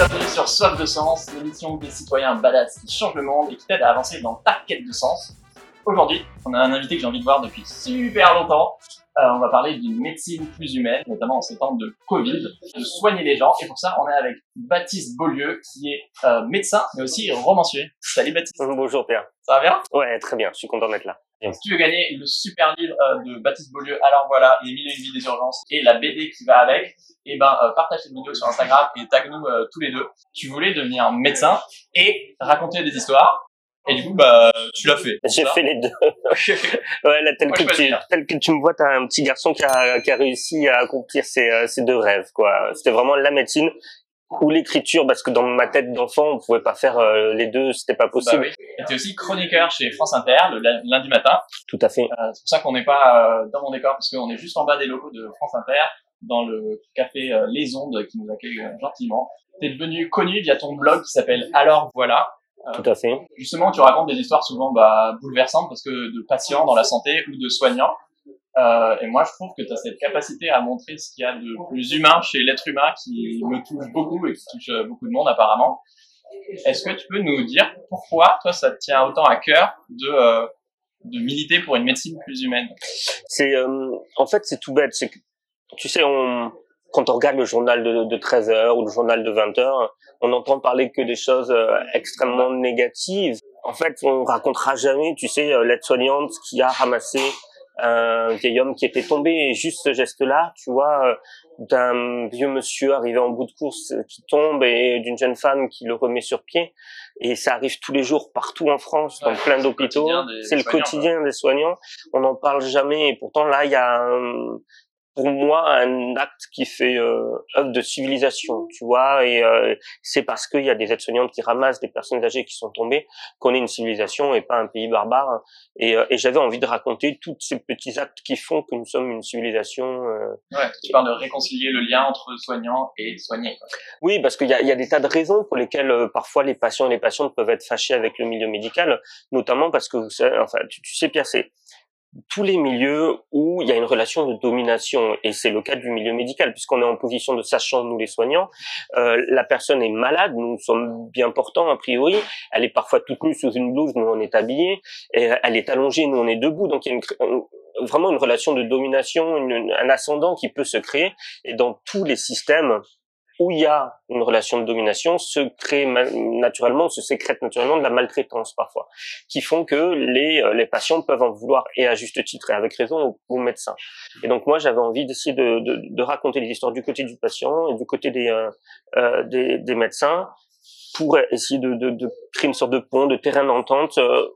bienvenue sur Soif de Sens, l'émission des citoyens badass qui changent le monde et qui t'aident à avancer dans ta quête de sens. Aujourd'hui, on a un invité que j'ai envie de voir depuis super longtemps. Euh, on va parler d'une médecine plus humaine, notamment en ces temps de Covid, de soigner les gens. Et pour ça, on est avec Baptiste Beaulieu, qui est euh, médecin, mais aussi romancier. Salut Baptiste. Bonjour Pierre. Ça va bien? Ouais, très bien, je suis content d'être là. Si tu veux gagner le super livre euh, de Baptiste Beaulieu, alors voilà, Les mille et une vies des urgences et la BD qui va avec, et ben euh, partage cette vidéo sur Instagram et tag nous euh, tous les deux. Tu voulais devenir médecin et raconter des histoires. Et du coup, bah, tu l'as fait. J'ai fait les deux. ouais, là, tel Moi, que, tu, tel que tu me vois, t'as un petit garçon qui a, qui a réussi à accomplir ses, euh, ses deux rêves, quoi. C'était vraiment la médecine ou l'écriture, parce que dans ma tête d'enfant, on pouvait pas faire euh, les deux, c'était pas Bah possible. oui. Et t'es aussi chroniqueur chez France Inter le lundi matin. Tout à fait. Euh, c'est pour ça qu'on n'est pas euh, dans mon décor parce qu'on est juste en bas des locaux de France Inter, dans le café Les Ondes qui nous accueille gentiment. T'es devenu connu via ton blog qui s'appelle Alors voilà. Tout à fait. Justement, tu racontes des histoires souvent bah, bouleversantes parce que de patients dans la santé ou de soignants. Euh, et moi, je trouve que tu as cette capacité à montrer ce qu'il y a de plus humain chez l'être humain qui me touche beaucoup et qui touche euh, beaucoup de monde apparemment. Est-ce que tu peux nous dire pourquoi toi ça te tient autant à cœur de euh, de militer pour une médecine plus humaine? C'est, euh, en fait, c'est tout bête. C'est que, tu sais, on, quand on regarde le journal de, de 13 heures ou le journal de 20 heures, on n'entend parler que des choses euh, extrêmement négatives. En fait, on racontera jamais, tu sais, euh, l'aide-soignante qui a ramassé un vieil homme qui était tombé et juste ce geste-là, tu vois, euh, d'un vieux monsieur arrivé en bout de course qui tombe et d'une jeune femme qui le remet sur pied. Et ça arrive tous les jours partout en France, dans plein c'est le d'hôpitaux. quotidien des C'est le quotidien des soignants. On n'en parle jamais. Et pourtant, là, il y a un- pour moi un acte qui fait euh, œuvre de civilisation, tu vois. Et euh, c'est parce qu'il y a des aides-soignantes qui ramassent des personnes âgées qui sont tombées qu'on est une civilisation et pas un pays barbare. Et, euh, et j'avais envie de raconter tous ces petits actes qui font que nous sommes une civilisation. euh, Ouais, tu parles de réconcilier le lien entre soignants et soignés. quoi. Oui, parce qu'il y a, y a des tas de raisons pour lesquelles euh, parfois les patients et les patientes peuvent être fâchés avec le milieu médical, notamment parce que enfin, tu, tu sais, Pierre, c'est tous les milieux où il y a une relation de domination, et c'est le cas du milieu médical, puisqu'on est en position de sachant, nous les soignants, euh, la personne est malade, nous sommes bien portants a priori, elle est parfois toute nue sous une blouse, nous on est habillés, et elle est allongée, nous on est debout, donc il y a une, vraiment une relation de domination, un ascendant qui peut se créer, et dans tous les systèmes où il y a une relation de domination, se crée naturellement, se sécrète naturellement de la maltraitance parfois, qui font que les, euh, les patients peuvent en vouloir, et à juste titre et avec raison, aux, médecins. Et donc moi, j'avais envie d'essayer de, de, de raconter les histoires du côté du patient et du côté des, euh, euh, des, des médecins pour essayer de, de, de créer une sorte de pont, de terrain d'entente. euh,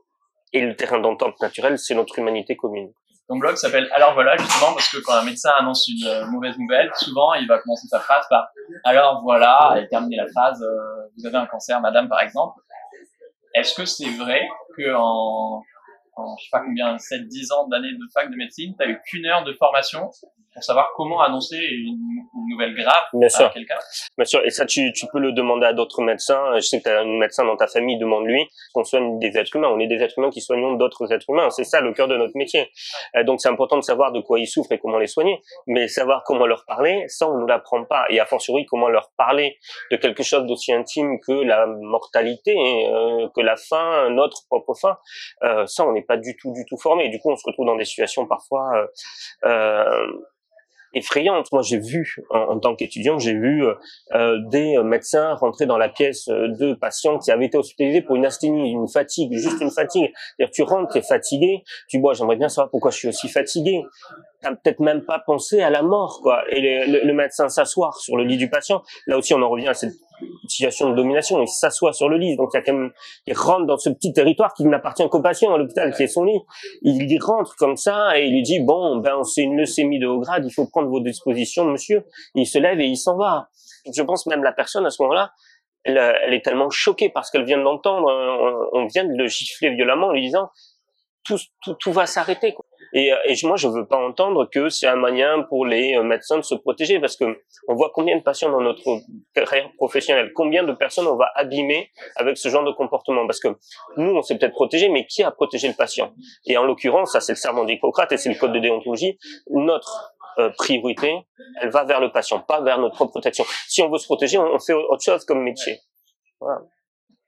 et le terrain d'entente naturel, c'est notre humanité commune. Ton blog s'appelle Alors voilà, justement, parce que quand un médecin annonce une euh, mauvaise nouvelle, souvent il va commencer sa phrase par Alors voilà, et terminer la phrase euh, Vous avez un cancer, madame, par exemple. Est-ce que c'est vrai que en, je sais pas combien, 7-10 ans d'années de fac de médecine, tu eu qu'une heure de formation pour savoir comment annoncer une, une nouvelle grave Bien à quelqu'un Bien sûr, et ça, tu, tu peux le demander à d'autres médecins. Je sais que tu as un médecin dans ta famille, demande-lui qu'on soigne des êtres humains. On est des êtres humains qui soignons d'autres êtres humains. C'est ça le cœur de notre métier. Euh, donc, c'est important de savoir de quoi ils souffrent et comment les soigner. Mais savoir comment leur parler, ça, on ne l'apprend pas. Et a fortiori, comment leur parler de quelque chose d'aussi intime que la mortalité, euh, que la faim, notre propre faim, euh, ça, on n'est pas du tout, du tout formé. Du coup, on se retrouve dans des situations parfois... Euh, euh, effrayante. Moi, j'ai vu, en, tant qu'étudiant, j'ai vu euh, euh, des euh, médecins rentrer dans la pièce euh, de patients qui avaient été hospitalisés pour une asthénie, une fatigue, juste une fatigue. C'est-à-dire, tu rentres, t'es fatigué, tu vois, j'aimerais bien savoir pourquoi je suis aussi fatigué. T'as peut-être même pas pensé à la mort, quoi. Et le, le- le médecin s'asseoir sur le lit du patient. Là aussi, on en revient à cette situation de domination. Il s'assoit sur le lit, donc il y a quand même, il rentre dans ce petit territoire qui n'appartient qu'au patient à l'hôpital, qui est son lit. Il y rentre comme ça et il lui dit bon, ben c'est une leucémie de haut grade, il faut prendre vos dispositions, monsieur. Il se lève et il s'en va. Je pense même la personne à ce moment-là, elle, elle est tellement choquée parce qu'elle vient d'entendre, euh, on, on vient de le gifler violemment en lui disant tout, tout, tout va s'arrêter. Et, euh, et moi, je veux pas entendre que c'est un moyen pour les euh, médecins de se protéger, parce que on voit combien de patients dans notre carrière professionnelle, combien de personnes on va abîmer avec ce genre de comportement. Parce que nous, on s'est peut-être protégé, mais qui a protégé le patient? Et en l'occurrence, ça c'est le serment d'Hippocrate et c'est le code de déontologie. Notre euh, priorité, elle va vers le patient, pas vers notre propre protection. Si on veut se protéger, on, fait autre chose comme métier. Voilà.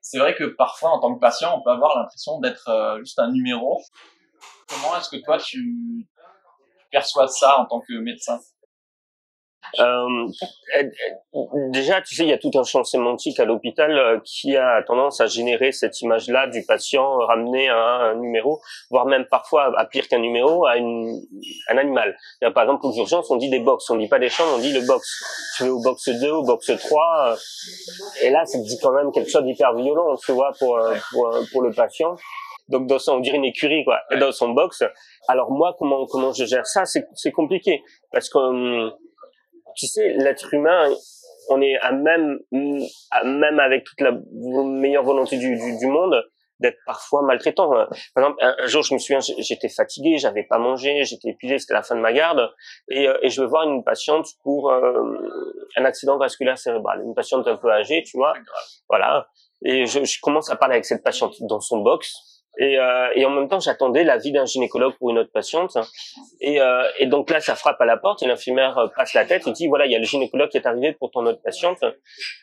C'est vrai que parfois, en tant que patient, on peut avoir l'impression d'être euh, juste un numéro. Comment est-ce que toi, tu perçois ça en tant que médecin? Euh, déjà, tu sais, il y a tout un champ sémantique à l'hôpital euh, qui a tendance à générer cette image-là du patient ramené à un numéro, voire même parfois à pire qu'un numéro, à un animal. Par exemple, aux urgences, on dit des box, on dit pas des chambres, on dit le box. Tu veux au box 2, au box 3, euh, et là, ça te dit quand même quelque chose d'hyper violent, tu vois, euh, pour, pour le patient donc dans son, on dirait une écurie quoi, dans son box. Alors moi, comment comment je gère ça C'est compliqué. Parce que hum, tu sais, l'être humain, on est à même, à même avec toute la meilleure volonté du, du, du monde, d'être parfois maltraitant. Par exemple, un, jour, je me souviens, j'étais fatigué, j'avais pas mangé, j'étais épuisé, c'était la fin de ma garde, et, euh, et je veux voir une patiente pour euh, un accident vasculaire cérébral, une patiente un peu âgée, tu vois, voilà. Et je, je commence à parler avec cette patiente dans son box, et, euh, et en même temps, j'attendais l'avis d'un gynécologue pour une autre patiente. Et, euh, et donc là, ça frappe à la porte et l'infirmière euh, passe la tête et dit, voilà, il y a le gynécologue qui est arrivé pour ton autre patiente.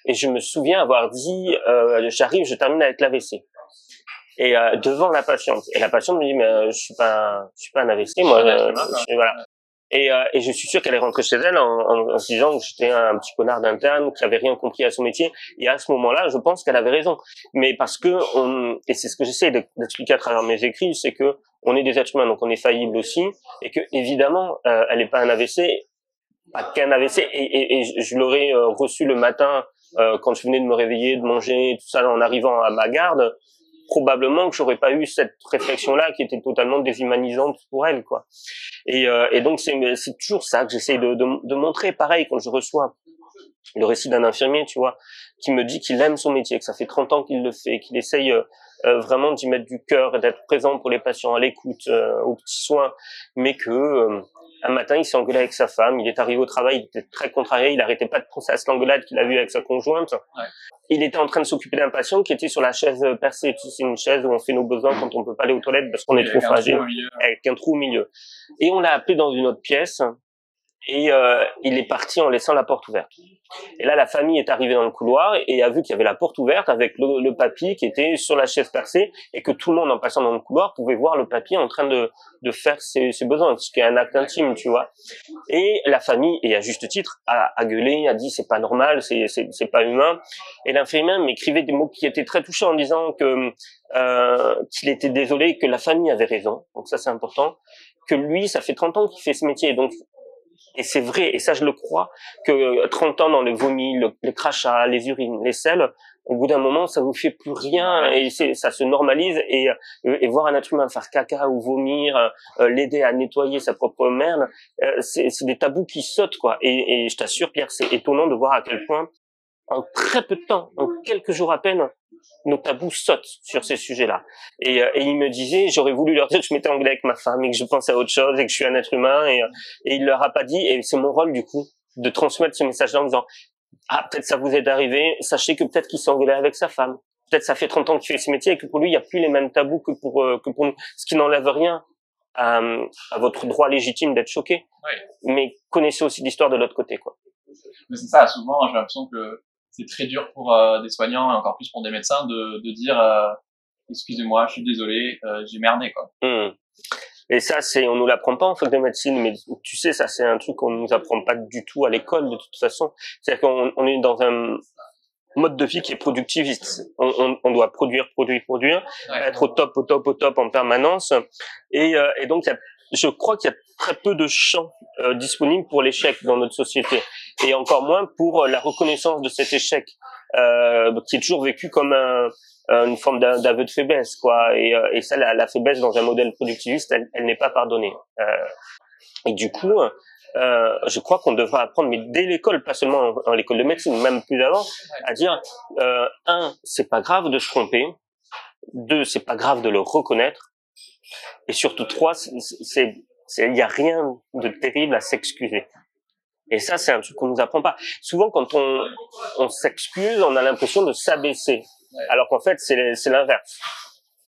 Et je me souviens avoir dit, euh, j'arrive, je termine avec l'AVC. Et euh, devant la patiente. Et la patiente me dit, mais euh, je suis pas, je suis pas un AVC, moi. Je, voilà. Et, euh, et, je suis sûr qu'elle est rentrée chez elle en, en, en se disant que j'étais un petit connard d'interne qui avait rien compris à son métier. Et à ce moment-là, je pense qu'elle avait raison. Mais parce que, on, et c'est ce que j'essaie d'expliquer à travers mes écrits, c'est que on est des êtres humains, donc on est faillible aussi, et que évidemment, euh, elle n'est pas un AVC, pas qu'un AVC. Et, et, et je l'aurais euh, reçu le matin euh, quand je venais de me réveiller, de manger, tout ça en arrivant à ma garde probablement que j'aurais pas eu cette réflexion là qui était totalement déshumanisante pour elle quoi. Et, euh, et donc c'est toujours ça que j'essaye de, de, de, montrer. Pareil quand je reçois le récit d'un infirmier tu vois qui me dit qu'il aime son métier que ça fait 30 ans qu'il le fait qu'il essaye euh, euh, vraiment d'y mettre du cœur et d'être présent pour les patients à l'écoute euh, aux petits soins mais que un matin, il s'est engueulé avec sa femme. Il est arrivé au travail, il était très contrarié. Il n'arrêtait pas de penser à cette engueulade qu'il a vue avec sa conjointe. Ouais. Il était en train de s'occuper d'un patient qui était sur la chaise percée. C'est une chaise où on fait nos besoins quand on peut pas aller aux toilettes parce qu'on est trop fragile, avec un trou au milieu. Et on l'a appelé dans une autre pièce et euh, il est parti en laissant la porte ouverte. Et là, la famille est arrivée dans le couloir et a vu qu'il y avait la porte ouverte avec le, le papy qui était sur la chaise percée et que tout le monde en passant dans le couloir pouvait voir le papy en train de, de faire ses, ses besoins, ce qui est un acte intime, tu vois. Et la famille, et à juste titre, a, a gueulé, a dit c'est pas normal, c'est c'est pas humain. Et l'infirmière m'écrivait des mots qui étaient très touchants en disant que euh, qu'il était désolé, que la famille avait raison, donc ça c'est important, que lui, ça fait 30 ans qu'il fait ce métier, donc et c'est vrai, et ça je le crois, que 30 ans dans le vomi, le, les crachats, les urines, les selles, au bout d'un moment, ça vous fait plus rien et ça se normalise et, euh, et voir un être humain faire caca ou vomir, euh, l'aider à nettoyer sa propre merde, euh, c'est des tabous qui sautent quoi. Et je t'assure, Pierre, c'est étonnant de voir à quel point en très peu de temps, en quelques jours à peine, nos tabous sautent sur ces sujets-là. Et, euh, et il me disait, j'aurais voulu leur dire que je m'étais anglais avec ma femme et que je pensais à autre chose et que je suis un être humain. Et, euh, et il leur a pas dit, et c'est mon rôle du coup, de transmettre ce message-là en disant, ah, peut-être ça vous est arrivé, sachez que peut-être qu'il s'engueulait avec sa femme. Peut-être ça fait 30 ans qu'il fait ce métier et que pour lui, il n'y a plus les mêmes tabous que pour, euh, que pour nous. Ce qui n'enlève rien à, à, votre droit légitime d'être choqué. Oui. Mais connaissez aussi l'histoire de l'autre côté, quoi. Mais c'est ça, souvent, j'ai l'impression que c'est très dur pour euh, des soignants et encore plus pour des médecins de, de dire euh, excusez-moi, je suis désolé, euh, j'ai merdé quoi. Mmh. Et ça, c'est, on nous l'apprend pas en fac de médecine, mais tu sais, ça c'est un truc qu'on nous apprend pas du tout à l'école de toute façon. C'est-à-dire qu'on on est dans un mode de vie qui est productiviste. On, on, on doit produire, produire, produire, ouais, être au top, au top, au top en permanence. Et, euh, et donc, y a, je crois qu'il y a très peu de champs euh, disponibles pour l'échec dans notre société et encore moins pour la reconnaissance de cet échec euh, qui est toujours vécu comme un, une forme d'aveu de faiblesse quoi. Et, euh, et ça la, la, faiblesse dans un modèle productiviste elle, n'est pas pardonnée. Euh, et du coup euh, je crois qu'on devrait apprendre, mais dès l'école, pas seulement en, l'école de médecine, même plus avant, à dire euh, un, c'est pas grave de se tromper, deux, c'est pas grave de le reconnaître, et surtout trois, c'est il n'y a rien de terrible à s'excuser. Et ça, c'est un truc qu'on nous apprend pas. Souvent, quand on, on s'excuse, on a l'impression de s'abaisser, alors qu'en fait, c'est l'inverse.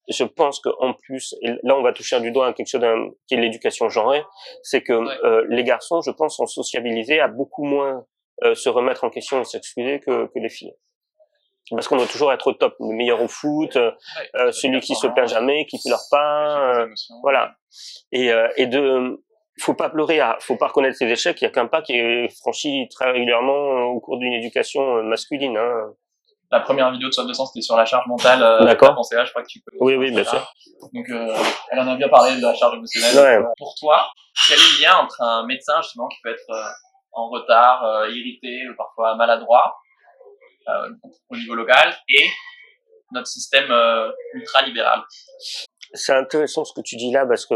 je pense qu'en plus, et là on va toucher du doigt à quelque chose qui est l'éducation genrée, c'est que euh, les garçons, je pense, sont sociabilisés à beaucoup moins euh, se remettre en question et s'excuser que, que les filles. Parce qu'on doit toujours être au top, le meilleur au foot, euh, celui qui se perd jamais, qui pleure pas, voilà. Et, et de, faut pas pleurer, à, faut pas reconnaître ses échecs. Il y a qu'un pas qui est franchi très régulièrement au cours d'une éducation masculine. Hein la première vidéo de Soif de Sens, c'était sur la charge mentale. Euh, D'accord. je crois que tu peux. Oui, oui, bien sûr. Donc, euh, elle en a bien parlé de la charge émotionnelle. Ouais. Pour toi, quel est le lien entre un médecin, justement, qui peut être euh, en retard, euh, irrité, ou parfois maladroit, euh, au niveau local, et notre système ultra-libéral? C'est intéressant ce que tu dis là, parce que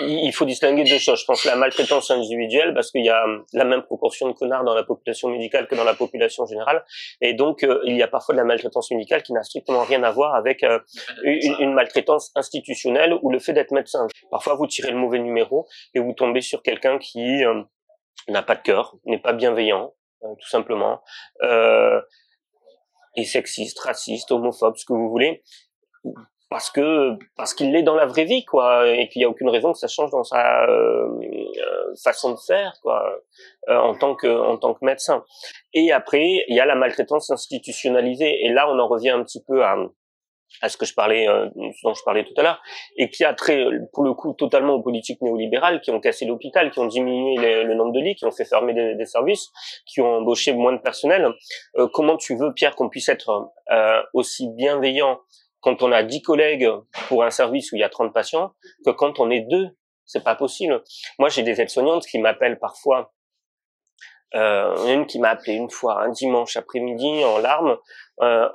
il faut distinguer deux choses. Je pense la maltraitance individuelle, parce qu'il y a hum, la même proportion de connards dans la population médicale que dans la population générale, et donc euh, il y a parfois de la maltraitance médicale qui n'a strictement rien à voir avec euh, une, maltraitance institutionnelle ou le fait d'être médecin. Parfois, vous tirez le mauvais numéro et vous tombez sur quelqu'un qui n'a pas de cœur, n'est pas bienveillant, euh, tout simplement, est sexiste, raciste, homophobe, ce que vous voulez parce que parce qu'il l'est dans la vraie vie quoi et qu'il y a aucune raison que ça change dans sa euh, euh façon de faire quoi euh, en tant que en tant que médecin. Et après il y a la maltraitance institutionnalisée et là on en revient un petit peu à à ce que je parlais euh, dont je parlais tout à l'heure et qui a trait pour le coup totalement aux politiques néolibérales qui ont cassé l'hôpital qui ont diminué le nombre de lits qui ont fait fermer des, des services qui ont embauché moins de personnel. Euh, comment tu veux Pierre qu'on puisse être aussi bienveillant quand on a 10 collègues pour un service où il y a 30 patients que quand on est deux. C'est pas possible. Moi, j'ai des aides-soignantes qui m'appellent parfois. Euh, une qui m'a appelé une fois un dimanche après-midi en larmes. Euh,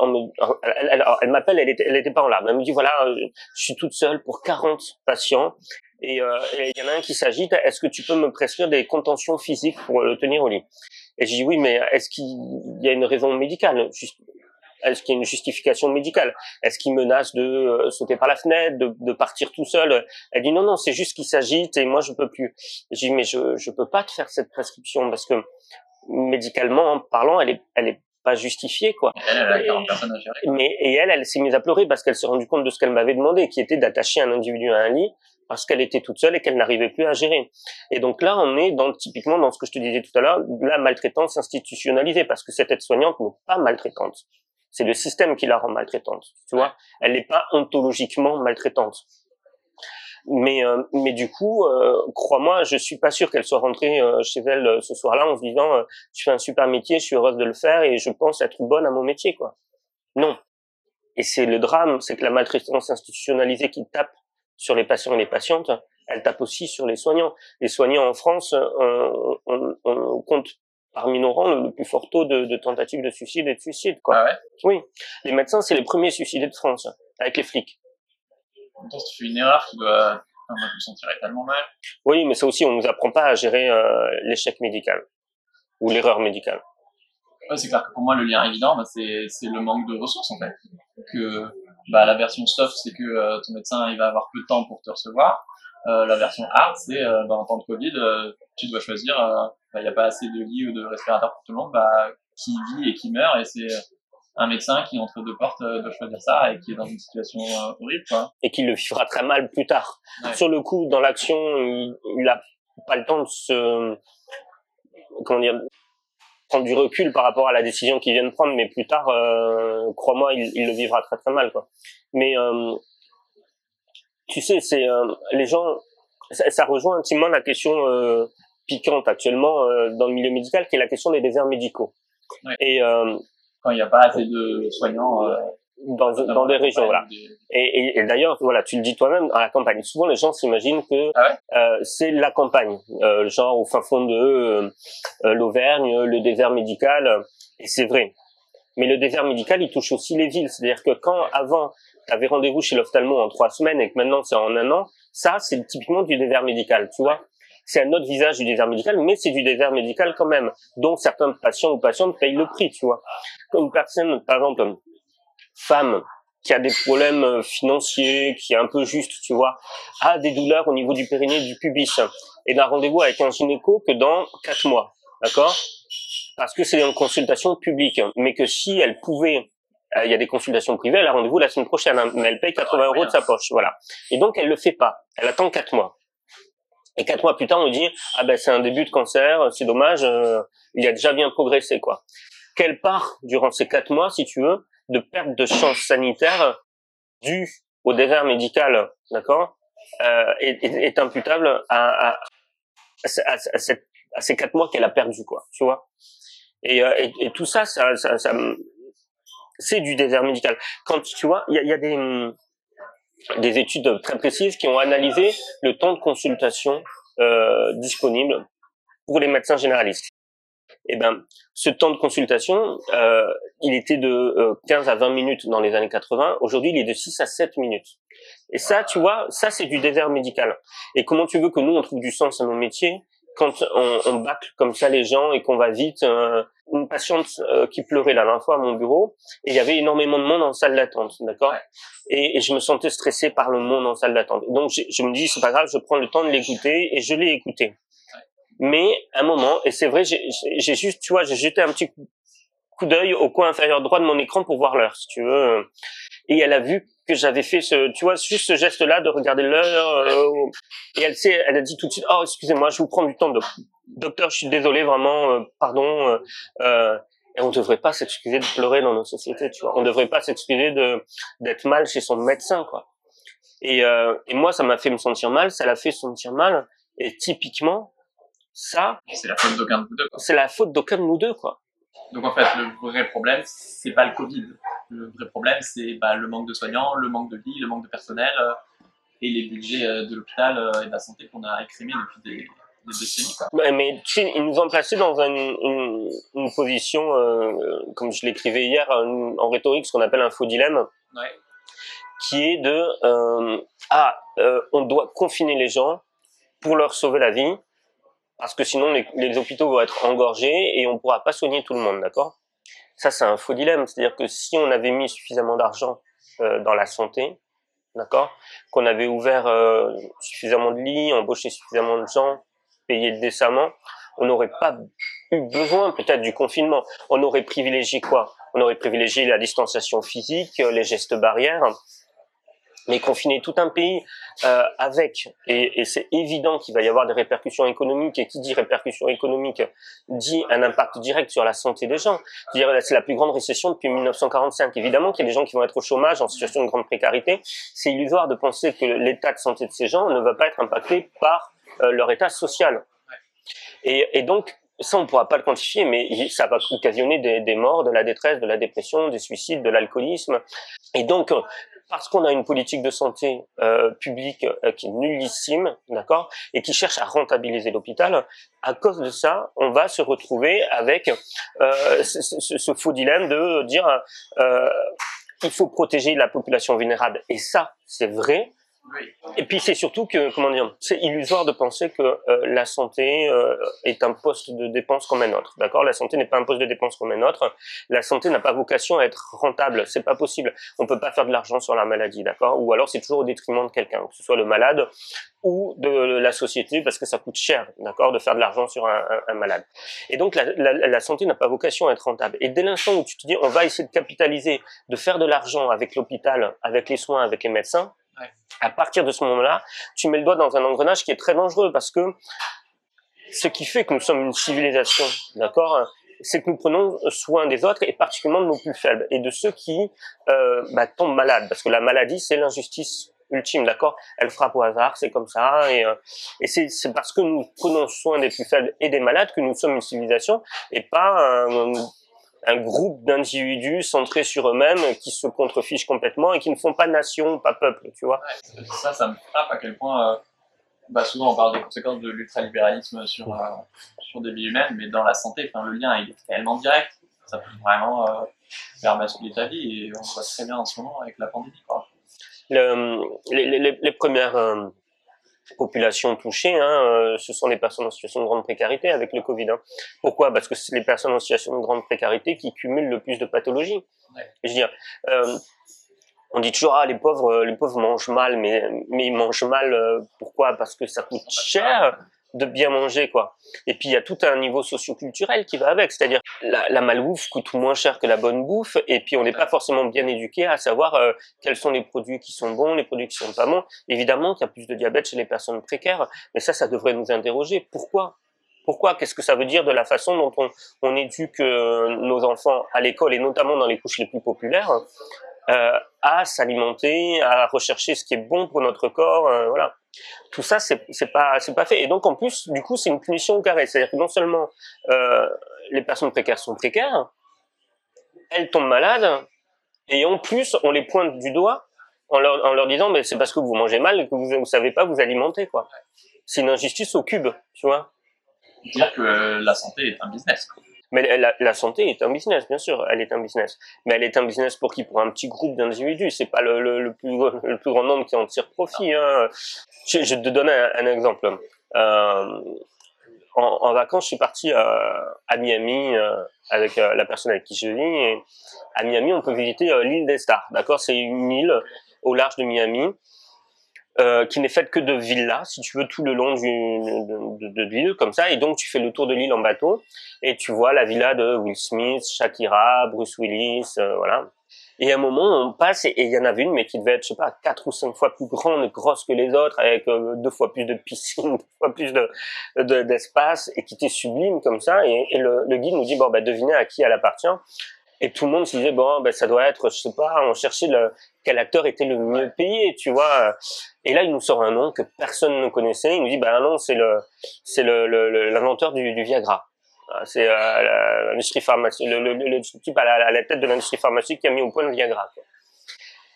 elle, elle, m'appelle, elle était, elle était pas en larmes. Elle me dit voilà, euh, je suis toute seule pour 40 patients et euh, il y en a un qui s'agite. Est-ce que tu peux me prescrire des contentions physiques pour le tenir au lit? Et je dis oui, mais est-ce qu'il y a une raison médicale? Est-ce qu'il y a une justification médicale? Est-ce qu'il menace de euh, sauter par la fenêtre, de, de, partir tout seul? Elle dit non, non, c'est juste qu'il s'agite et moi je peux plus. J'ai dit mais je je peux pas te faire cette prescription parce que médicalement parlant, elle est elle est pas justifiée quoi. Mais et elle, elle s'est mise à pleurer parce qu'elle s'est rendue compte de ce qu'elle m'avait demandé, qui était d'attacher un individu à un lit parce qu'elle était toute seule et qu'elle n'arrivait plus à gérer. Et donc là, on est dans typiquement dans ce que je te disais tout à l'heure, la maltraitance institutionnalisée, parce que cette aide-soignante n'est pas maltraitante. C'est le système qui la rend maltraitante, tu vois. Elle n'est pas ontologiquement maltraitante. Mais euh, mais du coup, euh, crois-moi, je suis pas sûr qu'elle soit rentrée euh, chez elle ce soir-là en se disant je fais un super métier, je suis heureuse de le faire et je pense être bonne à mon métier, quoi. Non. Et c'est le drame, c'est que la maltraitance institutionnalisée qui tape sur les patients et les patientes, elle tape aussi sur les soignants. Les soignants en France, on, on compte parmi nos rangs le, plus fort taux de, de, tentatives de suicide et de suicide. Quoi. Ah ouais? Oui. Les médecins, c'est les premiers suicidés de France, avec les flics. En même temps, si tu fais une erreur, tu dois... Enfin, moi, je me sentirais tellement mal. Oui, mais ça aussi, on nous apprend pas à gérer euh, l'échec médical ou l'erreur médicale. Ouais, c'est clair que pour moi, le lien évident, bah, c'est, le manque de ressources, en fait. Que bah, la version soft, c'est que euh, ton médecin, il va avoir peu de temps pour te recevoir. Euh, la version hard, c'est euh, bah, en temps de Covid, tu dois choisir, il bah, n'y a pas assez de lits ou de respirateurs pour tout le monde, bah, qui vit et qui meurt, et c'est un médecin qui entre deux portes doit choisir ça et qui est dans une situation horrible. Quoi. Et qui le vivra très mal plus tard. Sur le coup, dans l'action, il, il a pas le temps de se comment dire prendre du recul par rapport à la décision qu'il vient de prendre, mais plus tard, euh, crois-moi, il, il, le vivra très très mal. Quoi. Mais euh, tu sais, c'est euh, les gens, ça, ça, rejoint intimement la question euh, piquante actuellement euh, dans le milieu médical, qui est la question des déserts médicaux. Et quand il n'y a pas assez de soignants dans, dans des régions, voilà. Et, et, et d'ailleurs, voilà, tu le dis toi-même, à la campagne. Souvent, les gens s'imaginent que ah ouais? euh, c'est la campagne, euh, genre au fin fond de euh, l'Auvergne, le désert médical, et c'est vrai. Mais le désert médical, il touche aussi les villes. C'est-à-dire que quand avant, tu avais rendez-vous chez l'ophtalmo en trois semaines et que maintenant c'est en un an, ça, c'est typiquement du désert médical, tu vois. C'est un autre visage du désert médical, mais c'est du désert médical quand même. Donc certains patients ou patientes payent le prix, tu vois. Comme une personne, par exemple, femme qui a des problèmes financiers, qui est un peu juste, tu vois, a des douleurs au niveau du périnée du pubis et n'a rendez-vous avec un gynéco que dans quatre mois, d'accord? Parce que c'est une consultation publique, mais que si elle pouvait il y a des consultations privées, elle a rendez-vous la semaine prochaine, hein, mais elle paye 80 euros de sa poche, voilà. Et donc elle le fait pas, elle attend quatre mois. Et quatre mois plus tard, on dit ah ben c'est un début de cancer, c'est dommage, euh, il a déjà bien progressé quoi. Quelle part durant ces quatre mois, si tu veux, de perte de chance sanitaire due au désert médical, d'accord, euh, est, est, imputable à, à, à, à, ces quatre mois qu'elle a perdu quoi, tu vois. Et, euh, et, et, tout ça, ça, ça, ça c'est du désert médical. Quand tu vois, il y a, y a des des études très précises qui ont analysé le temps de consultation euh, disponible pour les médecins généralistes. Eh ben, ce temps de consultation, euh, il était de euh, 15 à 20 minutes dans les années 80. Aujourd'hui, il est de 6 à 7 minutes. Et ça, tu vois, ça c'est du désert médical. Et comment tu veux que nous on trouve du sens à nos métiers? Quand on, on bâcle comme ça les gens et qu'on va vite, euh, une patiente euh, qui pleurait la dernière fois à mon bureau, et il y avait énormément de monde en salle d'attente, d'accord? Et, et, je me sentais stressé par le monde en salle d'attente. Donc je, je, me dis, c'est pas grave, je prends le temps de l'écouter, et je l'ai écouté. Mais à un moment, et c'est vrai, j'ai juste, tu vois, j'ai jeté un petit coup d'œil au coin inférieur droit de mon écran pour voir l'heure, si tu veux. Et elle a vu que j'avais fait ce, tu vois, juste ce geste-là de regarder l'heure. Euh, et elle s'est, elle a dit tout de suite, oh, excusez-moi, je vous prends du temps, de... docteur, je suis désolé, vraiment, euh, pardon. Euh, euh, et on devrait pas s'excuser de pleurer dans nos sociétés, tu vois. On devrait pas s'excuser de d'être mal chez son médecin, quoi. Et, et moi, ça m'a fait me sentir mal, ça l'a fait se sentir mal. Et typiquement, ça, c'est la faute d'aucun de nous deux. C'est la faute d'aucun de nous deux, quoi. Donc en fait, le vrai problème, c'est pas le Covid. Le vrai problème, c'est bah, le manque de soignants, le manque de lits, le manque de personnel euh, et les budgets euh, de l'hôpital euh, et de la santé qu'on a écrémés depuis des. Quoi. mais tu sais, ils nous ont placés dans une, une, une position, comme je l'écrivais hier, en rhétorique, ce qu'on appelle un faux dilemme, ouais. qui est de ah, on doit confiner les gens pour leur sauver la vie parce que sinon les, les, hôpitaux vont être engorgés et on pourra pas soigner tout le monde, d'accord? Ça, c'est un faux dilemme. C'est-à-dire que si on avait mis suffisamment d'argent euh, dans la santé, d'accord, qu'on avait ouvert euh, suffisamment de lits, embauché suffisamment de gens, payé décemment, on n'aurait pas eu besoin peut-être du confinement. On aurait privilégié quoi? On aurait privilégié la distanciation physique, les gestes barrières, mais confiner tout un pays euh, avec, et, et c'est évident qu'il va y avoir des répercussions économiques, et qui dit répercussions économiques dit un impact direct sur la santé des gens. C'est la plus grande récession depuis 1945. Évidemment qu'il y a des gens qui vont être au chômage, en situation de grande précarité. C'est illusoire de penser que l'état de santé de ces gens ne va pas être impacté par euh, leur état social. Et, et donc, ça, on ne pourra pas le quantifier, mais ça va occasionner des, des, morts, de la détresse, de la dépression, des suicides, de l'alcoolisme. Et donc, parce qu'on a une politique de santé euh, publique euh, qui est nullissime, d'accord, et qui cherche à rentabiliser l'hôpital, à cause de ça, on va se retrouver avec euh, ce, faux dilemme de dire il faut protéger la population vulnérable. Et ça, c'est vrai, et puis c'est surtout que, comment dire, c'est illusoire de penser que euh, la santé euh, est un poste de dépense comme un autre. D'accord? La santé n'est pas un poste de dépense comme un autre. La santé n'a pas vocation à être rentable. C'est pas possible. On peut pas faire de l'argent sur la maladie, d'accord? Ou alors c'est toujours au détriment de quelqu'un, que ce soit le malade ou de la société, parce que ça coûte cher, d'accord, de faire de l'argent sur un, un, malade. Et donc la, la, la santé n'a pas vocation à être rentable. Et dès l'instant où tu te dis, on va essayer de capitaliser, de faire de l'argent avec l'hôpital, avec les soins, avec les médecins. À partir de ce moment-là, tu mets le doigt dans un engrenage qui est très dangereux parce que ce qui fait que nous sommes une civilisation, d'accord, c'est que nous prenons soin des autres et particulièrement de nos plus faibles et de ceux qui euh, bah, tombent malades parce que la maladie c'est l'injustice ultime, d'accord. Elle frappe au hasard, c'est comme ça et, euh, c'est parce que nous prenons soin des plus faibles et des malades que nous sommes une civilisation et pas un groupe d'individus centrés sur eux-mêmes qui se contrefichent complètement et qui ne font pas nation, pas peuple, tu vois. Ça, ça me frappe à quel point, euh, bah souvent on parle des conséquences de l'ultralibéralisme sur, euh, sur des vies humaines, mais dans la santé, enfin, le lien il est tellement direct, ça peut vraiment euh, faire basculer ta vie et on voit très bien en ce moment avec la pandémie. Quoi. Le, les, les, les premières euh, populations touchées, hein, euh, ce sont les personnes en situation de grande précarité avec le Covid. Hein. Pourquoi? Parce que c'est les personnes en situation de grande précarité qui cumulent le plus de pathologies. Ouais. Je veux dire, euh, on dit toujours ah les pauvres, les pauvres mangent mal, mais mais ils mangent mal. Euh, pourquoi? Parce que ça coûte cher. De bien manger, quoi. Et puis il y a tout un niveau socioculturel qui va avec, c'est-à-dire la, la malbouffe coûte moins cher que la bonne bouffe, et puis on n'est pas forcément bien éduqué à savoir euh, quels sont les produits qui sont bons, les produits qui sont pas bons. Évidemment qu'il y a plus de diabète chez les personnes précaires, mais ça, ça devrait nous interroger. Pourquoi? Pourquoi? Qu'est-ce que ça veut dire de la façon dont on, on éduque euh, nos enfants à l'école et notamment dans les couches les plus populaires euh, à s'alimenter, à rechercher ce qui est bon pour notre corps, euh, voilà. Tout ça, c'est pas c'est pas fait. Et donc en plus, du coup, c'est une punition au carré. C'est-à-dire que non seulement euh, les personnes précaires sont précaires, elles tombent malades, et en plus, on les pointe du doigt en leur, disant, mais c'est parce que vous mangez mal que vous ne savez pas vous alimenter, quoi. C'est une injustice au cube, tu vois. Dire que la santé est un business. Mais la, la, santé est un business, bien sûr, elle est un business. Mais elle est un business pour qui? Pour un petit groupe d'individus. C'est pas le, le, le, plus, le plus grand nombre qui en tire profit. Hein. Je, je, te donne un, un exemple. Euh, en, en, vacances, je suis parti euh, à Miami euh, avec la personne avec qui je vis. Et à Miami, on peut visiter l'île des Stars. D'accord? C'est une île au large de Miami euh, qui n'est faite que de villas, si tu veux, tout le long du, de, de, de l'île, comme ça. Et donc, tu fais le tour de l'île en bateau et tu vois la villa de Will Smith, Shakira, Bruce Willis, euh, voilà. Et à un moment, on passe et il y en avait une, mais qui devait être, je sais pas, quatre ou cinq fois plus grande, grosse que les autres, avec euh, deux fois plus de piscine, deux fois plus de, de d'espace, et qui était sublime comme ça. Et, et le, le, guide nous dit, bon, bah, devinez à qui elle appartient. Et tout le monde se disait, bon, ben, ça doit être, je sais pas, on cherchait le, quel acteur était le mieux payé, tu vois. Et là, il nous sort un nom que personne ne connaissait. Il nous dit, ben non, c'est le, c'est le, l'inventeur du, du Viagra. Ah, c'est euh, l'industrie pharmaceutique, le, le, le, type à la, à la tête de l'industrie pharmaceutique qui a mis au point le Viagra. Quoi.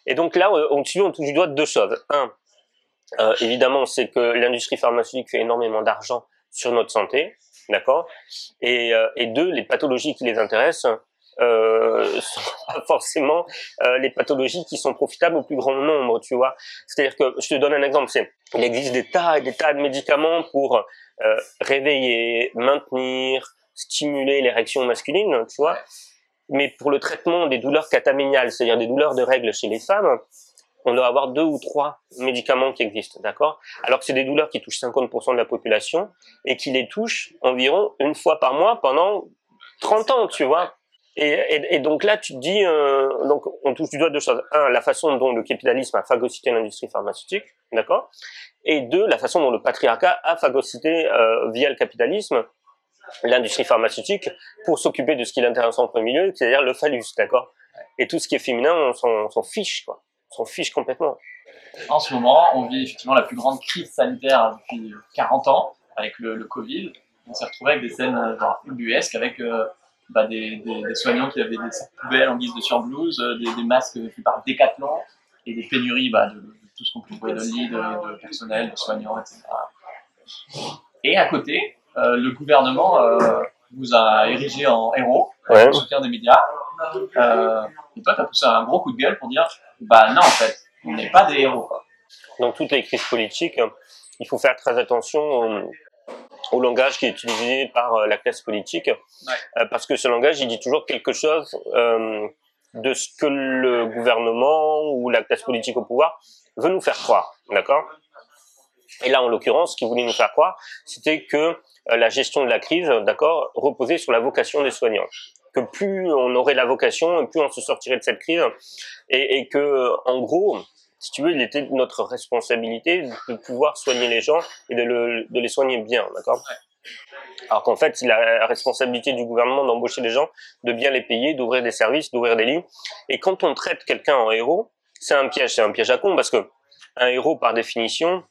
Et donc là, on, on touche du doigt deux choses. Un, euh, évidemment, c'est que l'industrie pharmaceutique fait énormément d'argent sur notre santé, d'accord? Et, euh, et deux, les pathologies qui les intéressent euh, sont pas forcément euh, les pathologies qui sont profitables au plus grand nombre, tu vois. C'est-à-dire que, je te donne un exemple, c'est, il existe des tas et des tas de médicaments pour euh, réveiller, maintenir, stimuler l'érection masculine, tu vois. Mais pour le traitement des douleurs cataméniales, c'est-à-dire des douleurs de règles chez les femmes, on doit avoir deux ou trois médicaments qui existent, d'accord? Alors que c'est des douleurs qui touchent 50% de la population et qui les touchent environ une fois par mois pendant 30 ans, tu vois et, donc là, tu te dis, euh, donc on touche du doigt deux choses. Un, la façon dont le capitalisme a phagocyté l'industrie pharmaceutique, d'accord? Et deux, la façon dont le patriarcat a phagocyté euh, via le capitalisme l'industrie pharmaceutique pour s'occuper de ce qui l'intéresse en premier lieu, c'est-à-dire le phallus, d'accord? Et tout ce qui est féminin, on s'en fiche, quoi. On s'en fiche complètement. En ce moment, on vit effectivement la plus grande crise sanitaire depuis 40 ans avec le, le Covid. On s'est retrouvé avec des scènes euh, genre ubuesques avec euh, bah, des, des, des, soignants qui avaient des sacs poubelles en guise de surblouse, euh, des, des masques faits par Decathlon et des pénuries bah, de, de, tout ce qu'on trouver de lits, de, de, personnel, de soignants, etc. Et à côté, euh, le gouvernement euh, vous a érigé en héros, ouais. en soutien des médias. Euh, et toi, tu as poussé un gros coup de gueule pour dire bah non, en fait, on n'est pas des héros. Quoi. Dans toutes les crises politiques, il faut faire très attention au langage qui est utilisé par euh, la classe politique, ouais. Euh, parce que ce langage, il dit toujours quelque chose euh, de ce que le gouvernement ou la classe politique au pouvoir veut nous faire croire, d'accord? Et là, en l'occurrence, ce qu'il voulait nous faire croire, c'était que la gestion de la crise, d'accord, reposait sur la vocation des soignants. Que plus on aurait la vocation, plus on se sortirait de cette crise, et, et que, en gros, si tu veux, il était notre responsabilité de pouvoir soigner les gens et de, le, de les soigner bien, d'accord? Alors qu'en fait, il a la responsabilité du gouvernement d'embaucher les gens, de bien les payer, d'ouvrir des services, d'ouvrir des lits. Et quand on traite quelqu'un en héros, c'est un piège, c'est un piège à con parce que un héros, par définition,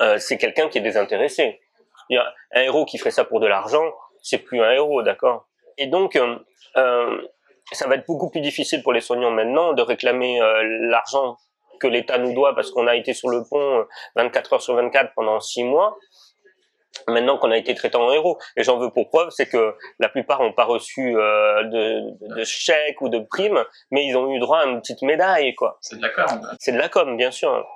euh, c'est quelqu'un qui est désintéressé. Un héros qui ferait ça pour de l'argent, c'est plus un héros, d'accord? Et donc, euh, euh, ça va être beaucoup plus difficile pour les soignants maintenant de réclamer euh, l'argent que l'État nous doit parce qu'on a été sur le pont 24 heures sur 24 pendant 6 mois. Maintenant qu'on a été traité en héros, et j'en veux pour preuve, c'est que la plupart n'ont pas reçu euh, de, de chèques ou de primes, mais ils ont eu droit à une petite médaille, quoi. C'est de la com. C'est de la com, bien sûr.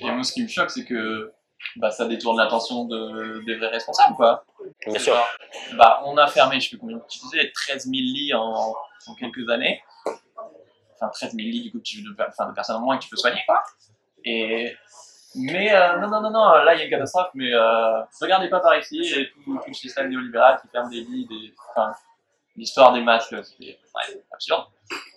Et moi, ce qui me choque, c'est que bah, ça détourne l'attention de, des vrais responsables, quoi. Bien sûr. Bah, on a fermé, je sais plus combien tu disais, 13 000 lits en, en quelques années enfin 13 000 lits du coup de, enfin, de personnes en moins tu peux soigner quoi. Et Mais euh, non, non, non, non, là il y a une catastrophe, mais euh, regardez pas par ici, et tout, tout le système néolibéral qui ferme des lits, des, enfin, l'histoire des c'était ouais, absurde.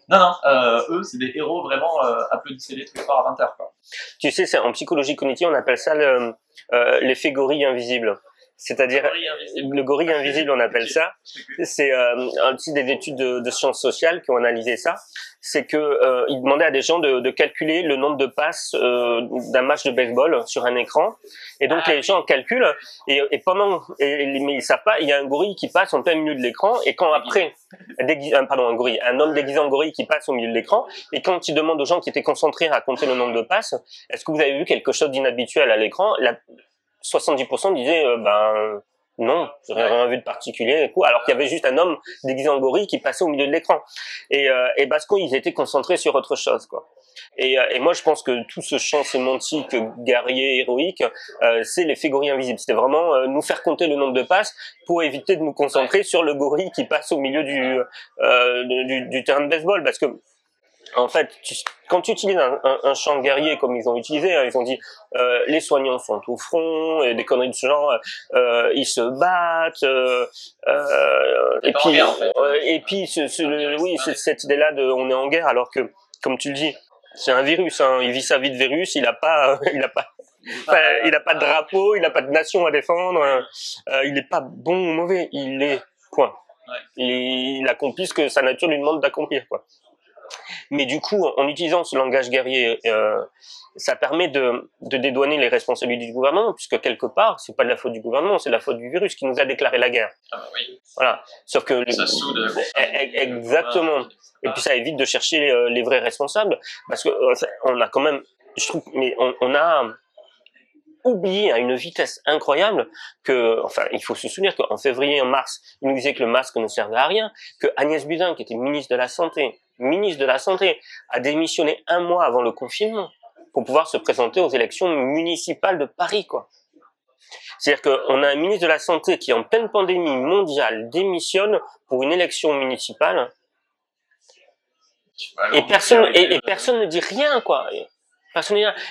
Non, non, euh, eux, c'est des héros vraiment euh, applaudissez-les tous les soirs à 20h. Quoi. Tu sais, c'est en psychologie cognitive, on appelle ça le, euh, l'effet gorille invisible. C'est-à-dire le gorille invisible, on appelle ça. C'est euh, un petit des études de, de, sciences sociales qui ont analysé ça. C'est que euh, ils demandaient à des gens de, de calculer le nombre de passes euh, d'un match de baseball sur un écran. Et donc les gens calculent et, et pendant, et, mais ils savent pas, il y a un gorille qui passe en plein milieu de l'écran et quand après, déguis, pardon, un gorille, un homme déguisé en gorille qui passe au milieu de l'écran et quand il demande aux gens qui étaient concentrés à compter le nombre de passes, est-ce que vous avez vu quelque chose d'inhabituel à l'écran? 70% disaient euh, ben non, j'ai rien vu de particulier, quoi. Alors qu'il y avait juste un homme déguisé en gorille qui passait au milieu de l'écran. Et, euh, et parce qu'ils étaient concentrés sur autre chose, quoi. Et, euh, et, moi, je pense que tout ce champ sémantique guerrier, héroïque, euh, c'est l'effet gorille invisible. C'était vraiment euh, nous faire compter le nombre de passes pour éviter de nous concentrer sur le gorille qui passe au milieu du, euh, du, du terrain de baseball. Parce que en fait, tu, quand tu utilises un, un, un, champ guerrier comme ils ont utilisé, hein, ils ont dit euh, les soignants sont au front et des conneries de ce genre, euh, ils se battent, euh, euh et, puis, guerre, en fait. et puis, ce, ce, le, oui, cette idée-là de on est en guerre alors que, comme tu le dis, c'est un virus, hein, il vit sa vie de virus, il a pas, il a pas. Enfin, il n'a pas de drapeau, il n'a pas de nation à défendre, euh, il n'est pas bon ou mauvais, il est point. Ouais. Il, il accomplit ce que sa nature lui demande d'accomplir. quoi. Mais du coup, en utilisant ce langage guerrier, euh, ça permet de, de, dédouaner les responsabilités du gouvernement, puisque quelque part, c'est pas de la faute du gouvernement, c'est la faute du virus qui nous a déclaré la guerre. Ah bah oui. Voilà. Sauf que ça soude. exactement. Et puis ça évite de chercher les, les vrais responsables, parce que on a quand même, je trouve, mais on, on a oublié à une vitesse incroyable que, enfin, il faut se souvenir qu'en février, en mars, il nous disait que le masque ne servait à rien, que Agnès Buzyn, qui était ministre de la Santé, ministre de la Santé, a démissionné un mois avant le confinement pour pouvoir se présenter aux élections municipales de Paris, quoi. C'est-à-dire qu'on a un ministre de la Santé qui, en pleine pandémie mondiale, démissionne pour une élection municipale. Et personne, et, et personne ne dit rien, quoi.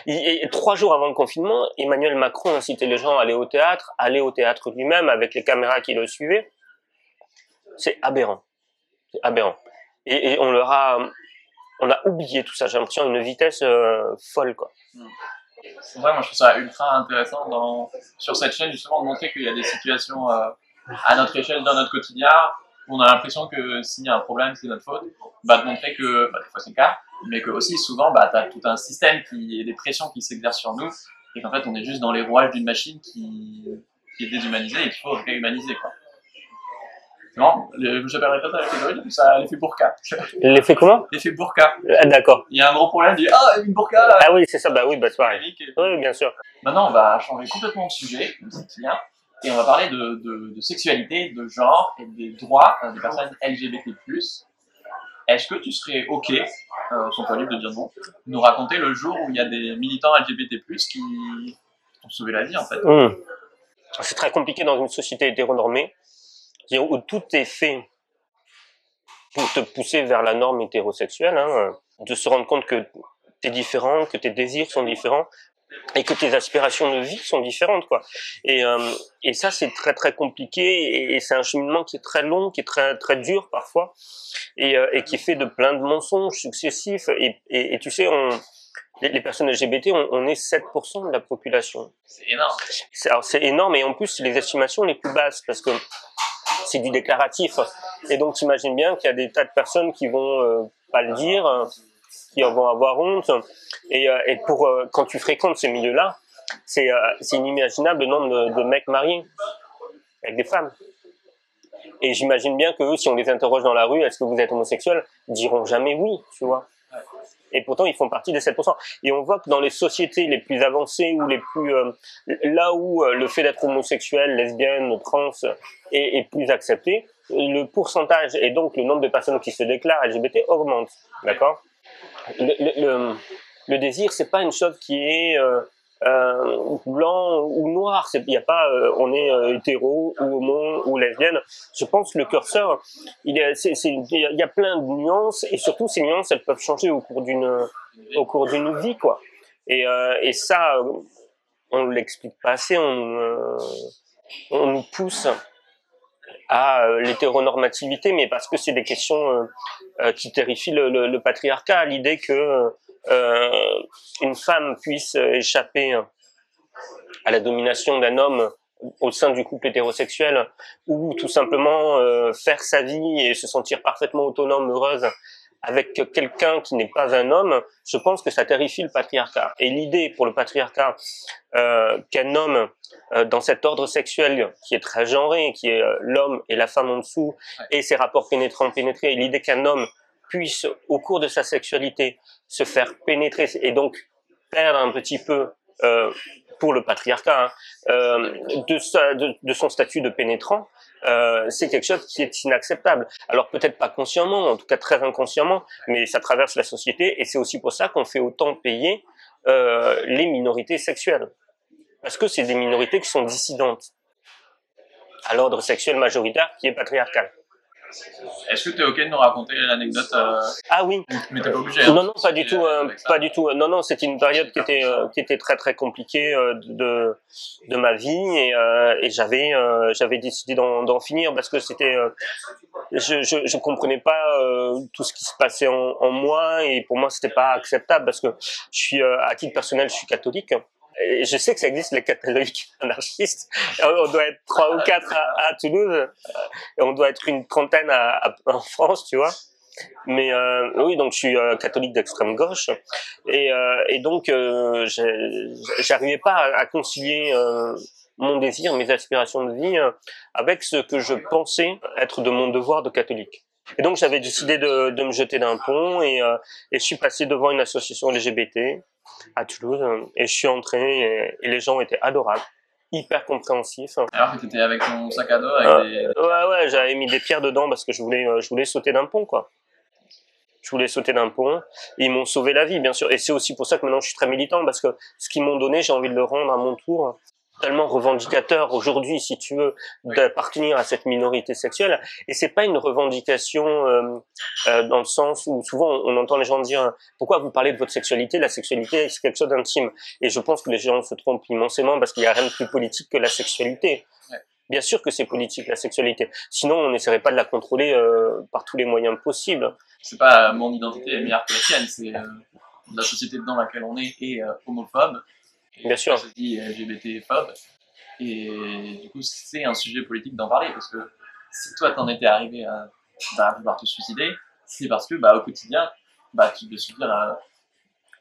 Et, trois jours avant le confinement, Emmanuel Macron incitait les gens à aller au théâtre, aller au théâtre lui-même avec les caméras qui le suivaient. C'est aberrant. C'est aberrant et, on leur a on a oublié tout ça j'ai l'impression une vitesse euh, folle quoi vrai moi je trouve ça ultra intéressant sur cette chaîne justement de montrer qu'il y a des situations euh, à notre échelle dans notre quotidien on a l'impression que s'il y a un problème c'est notre faute bah de montrer que bah, des fois c'est le cas mais que aussi souvent bah tu as tout un système qui et des pressions qui s'exercent sur nous et qu'en fait on est juste dans les rouages d'une machine qui qui est déshumanisée et qu'il faut réhumaniser quoi non, n'appellerais pas ça l'effet gorille, ça l'effet burqa. L'effet comment? L'effet burqa. Ah, D'accord. Il y a un gros problème du ah une burqa là. Ah oui, c'est ça, bah oui, bah c'est pareil. Oui, bien sûr. Maintenant, on va changer complètement de sujet, comme c'est bien, et on va parler de, sexualité, de genre et des droits des personnes LGBT+. Est-ce que tu serais OK, euh, pas libre de dire non, nous raconter le jour où il y a des militants LGBT+, qui ont sauvé la vie en fait? Mmh. C'est très compliqué dans une société hétéronormée où tout est fait pour te pousser vers la norme hétérosexuelle, hein, de se rendre compte que tu es différent, que tes désirs sont différents et que tes aspirations de vie sont différentes quoi. Et, euh, et ça c'est très très compliqué et, et c'est un cheminement qui est très long, qui est très très dur parfois et, euh, et qui est fait de plein de mensonges successifs et, et, et tu sais on les, personnes LGBT, on, on est 7% de la population. C'est énorme. C'est énorme et en plus c'est les estimations les plus basses parce que c'est du déclaratif. Et donc, t'imagines bien qu'il y a des tas de personnes qui vont euh, pas le dire, qui vont avoir honte. Et, euh, et pour euh, quand tu fréquentes ces milieux-là, c'est euh, inimaginable le nombre de, mecs mariés avec des femmes. Et j'imagine bien que eux, si on les interroge dans la rue, est-ce que vous êtes homosexuel, diront jamais oui, tu vois. Et pourtant, ils font partie des 7%. Et on voit que dans les sociétés les plus avancées ou les plus là où le fait d'être homosexuel, lesbienne, trans est, plus accepté, le pourcentage et donc le nombre de personnes qui se déclarent LGBT augmente. D'accord? Le, le, le, désir, c'est pas une chose qui est euh, euh, blanc ou noir. Il y a pas, euh, on est hétéro ou homo ou lesbienne. Je pense que le curseur, il, y a plein de nuances et surtout ces nuances, elles peuvent changer au cours d'une, au cours d'une vie, quoi. Et, et ça, on l'explique pas assez, on, on nous pousse à euh, l'hétéronormativité, mais parce que c'est des questions qui terrifient le, le, le patriarcat, l'idée que une femme puisse échapper à la domination d'un homme au sein du couple hétérosexuel ou tout simplement faire sa vie et se sentir parfaitement autonome, heureuse avec quelqu'un qui n'est pas un homme, je pense que ça terrifie le patriarcat. Et l'idée pour le patriarcat euh, qu'un homme euh, dans cet ordre sexuel qui est très genré, qui est euh, l'homme et la femme en dessous, et ses rapports pénétrants pénétrés, et l'idée qu'un homme puisse, au cours de sa sexualité, se faire pénétrer et donc perdre un petit peu euh, pour le patriarcat, hein, euh, de, sa, de, de, son statut de pénétrant, euh, c'est quelque chose qui est inacceptable. Alors peut-être pas consciemment, en tout cas très inconsciemment, mais ça traverse la société et c'est aussi pour ça qu'on fait autant payer euh, les minorités sexuelles. Parce que c'est des minorités qui sont dissidentes à l'ordre sexuel majoritaire qui est patriarcal. Est-ce que tu es ok de nous raconter l'anecdote euh... Ah oui. Mais t'es pas obligé. Hein, non non pas du tout, euh, pas du tout. Non non c'était une période qui était euh, qui était très très compliquée euh, de de ma vie et, euh, et j'avais j'avais décidé d'en finir parce que c'était je, je je comprenais pas tout ce qui se passait en, en moi et pour moi c'était pas acceptable parce que je suis à titre personnel je suis catholique je sais que ça existe les catholiques anarchistes. On doit être trois ou quatre à, Toulouse et on doit être une trentaine en France, tu vois. Mais euh, oui, donc je suis euh, catholique d'extrême gauche et, euh, et donc euh, j'arrivais pas à, concilier euh, mon désir, mes aspirations de vie euh, avec ce que je pensais être de mon devoir de catholique. Et donc j'avais décidé de, de, me jeter d'un pont et, et je suis passé devant une association LGBT à Toulouse et je suis entré et, et les gens étaient adorables hyper compréhensifs. Alors que tu étais avec ton sac à dos avec euh, des... Ouais, ouais, j'avais mis des pierres dedans parce que je voulais, je voulais sauter d'un pont, quoi. Je voulais sauter d'un pont. Ils m'ont sauvé la vie, bien sûr. Et c'est aussi pour ça que maintenant je suis très militant parce que ce qu'ils m'ont donné, j'ai envie de le rendre à mon tour tellement revendicateur aujourd'hui, si tu veux, d'appartenir à cette minorité sexuelle. Et c'est pas une revendication euh, euh, dans le sens où souvent on entend les gens dire pourquoi vous parlez de votre sexualité? La sexualité c'est quelque chose d'intime. Et je pense que les gens se trompent immensément parce qu'il y a rien de plus politique que la sexualité. Ouais. Bien sûr que c'est politique la sexualité. Sinon on n'essaierait pas de la contrôler euh, par tous les moyens possibles. C'est pas mon identité est meilleure que la tienne, c'est la société dans laquelle on est est homophobe Bien sûr. Je dis LGBT-phobe. Et du coup, c'est un sujet politique d'en parler parce que si toi t'en étais arrivé à, bah, vouloir te suicider, c'est parce que bah, au quotidien, bah, tu dois subir euh,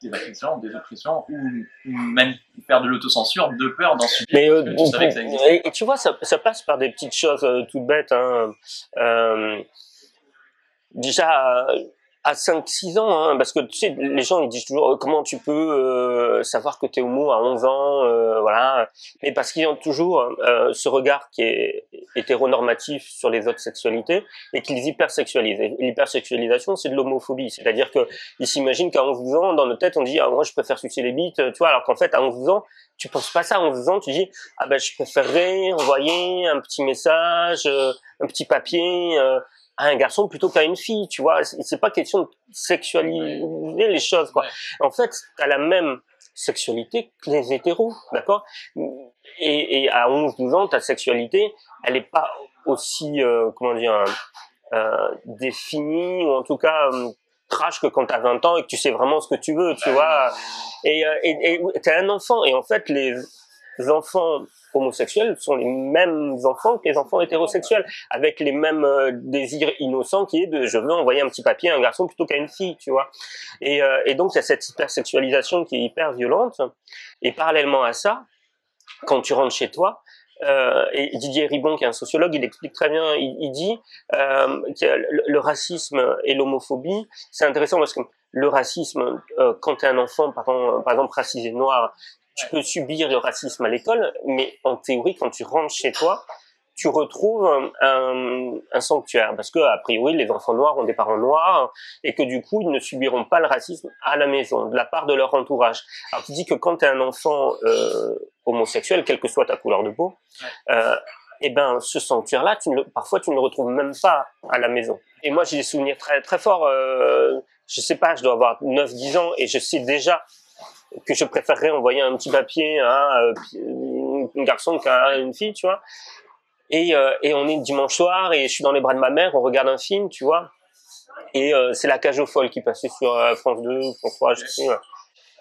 des agressions, des oppressions ou, même faire de l'autocensure de peur d'en subir. Mais euh, tu savais que ça existait. Et, tu vois, ça, ça, passe par des petites choses euh, toutes bêtes. Hein. Euh, déjà à 5-6 ans, hein, parce que tu sais, les gens ils disent toujours comment tu peux euh, savoir que tu es homo à 11 ans, euh, voilà, mais parce qu'ils ont toujours euh, ce regard qui est hétéronormatif sur les autres sexualités et qu'ils hypersexualisent. L'hypersexualisation, c'est de l'homophobie, c'est-à-dire que ils s'imaginent qu'à 11 ans, dans notre tête, on dit ah moi je préfère sucer les bites, tu vois, alors qu'en fait à 11 ans, tu penses pas ça à 11 ans, tu dis ah ben je préférerais envoyer un petit message, un petit papier à un garçon plutôt qu'à une fille, tu vois. C'est pas question de sexualiser les choses, quoi. En fait, t'as la même sexualité que les hétéros, d'accord? Et, et, à 11-12 ans, ta sexualité, elle est pas aussi, euh, comment dire, euh, définie, ou en tout cas euh, trash que quand t'as 20 ans et que tu sais vraiment ce que tu veux, tu vois. Et, euh, et, et t'es un enfant, et en fait, les enfants homosexuels sont les mêmes enfants que les enfants hétérosexuels, avec les mêmes euh, désirs innocents qui est de je veux envoyer un petit papier à un garçon plutôt qu'à une fille, tu vois. Et, euh, donc il y a cette hypersexualisation qui est hyper violente. Et parallèlement à ça, quand tu rentres chez toi, euh, et Didier Ribon, qui est un sociologue, il explique très bien, il, dit que le, racisme et l'homophobie, c'est intéressant parce que le racisme, quand tu es un enfant, par exemple, par exemple racisé noir, tu peux subir le racisme à l'école, mais en théorie, quand tu rentres chez toi, tu retrouves un, sanctuaire parce que a priori les enfants noirs ont des parents noirs et que du coup ils ne subiront pas le racisme à la maison de la part de leur entourage. Alors tu dis que quand tu es un enfant euh, homosexuel, quelle que soit ta couleur de peau, euh, et eh ben ce sanctuaire là, tu ne, parfois tu ne le retrouves même pas à la maison. Et moi j'ai des souvenirs très très forts. Euh, je sais pas, je dois avoir 9-10 ans et je sais déjà que je préférerais envoyer un petit papier à euh, un garçon qu'à une fille, tu vois. Et, euh, et on est dimanche soir et je suis dans les bras de ma mère, on regarde un film, tu vois. Et euh, c'est la cage aux folles qui passait sur France 2, France 3, je sais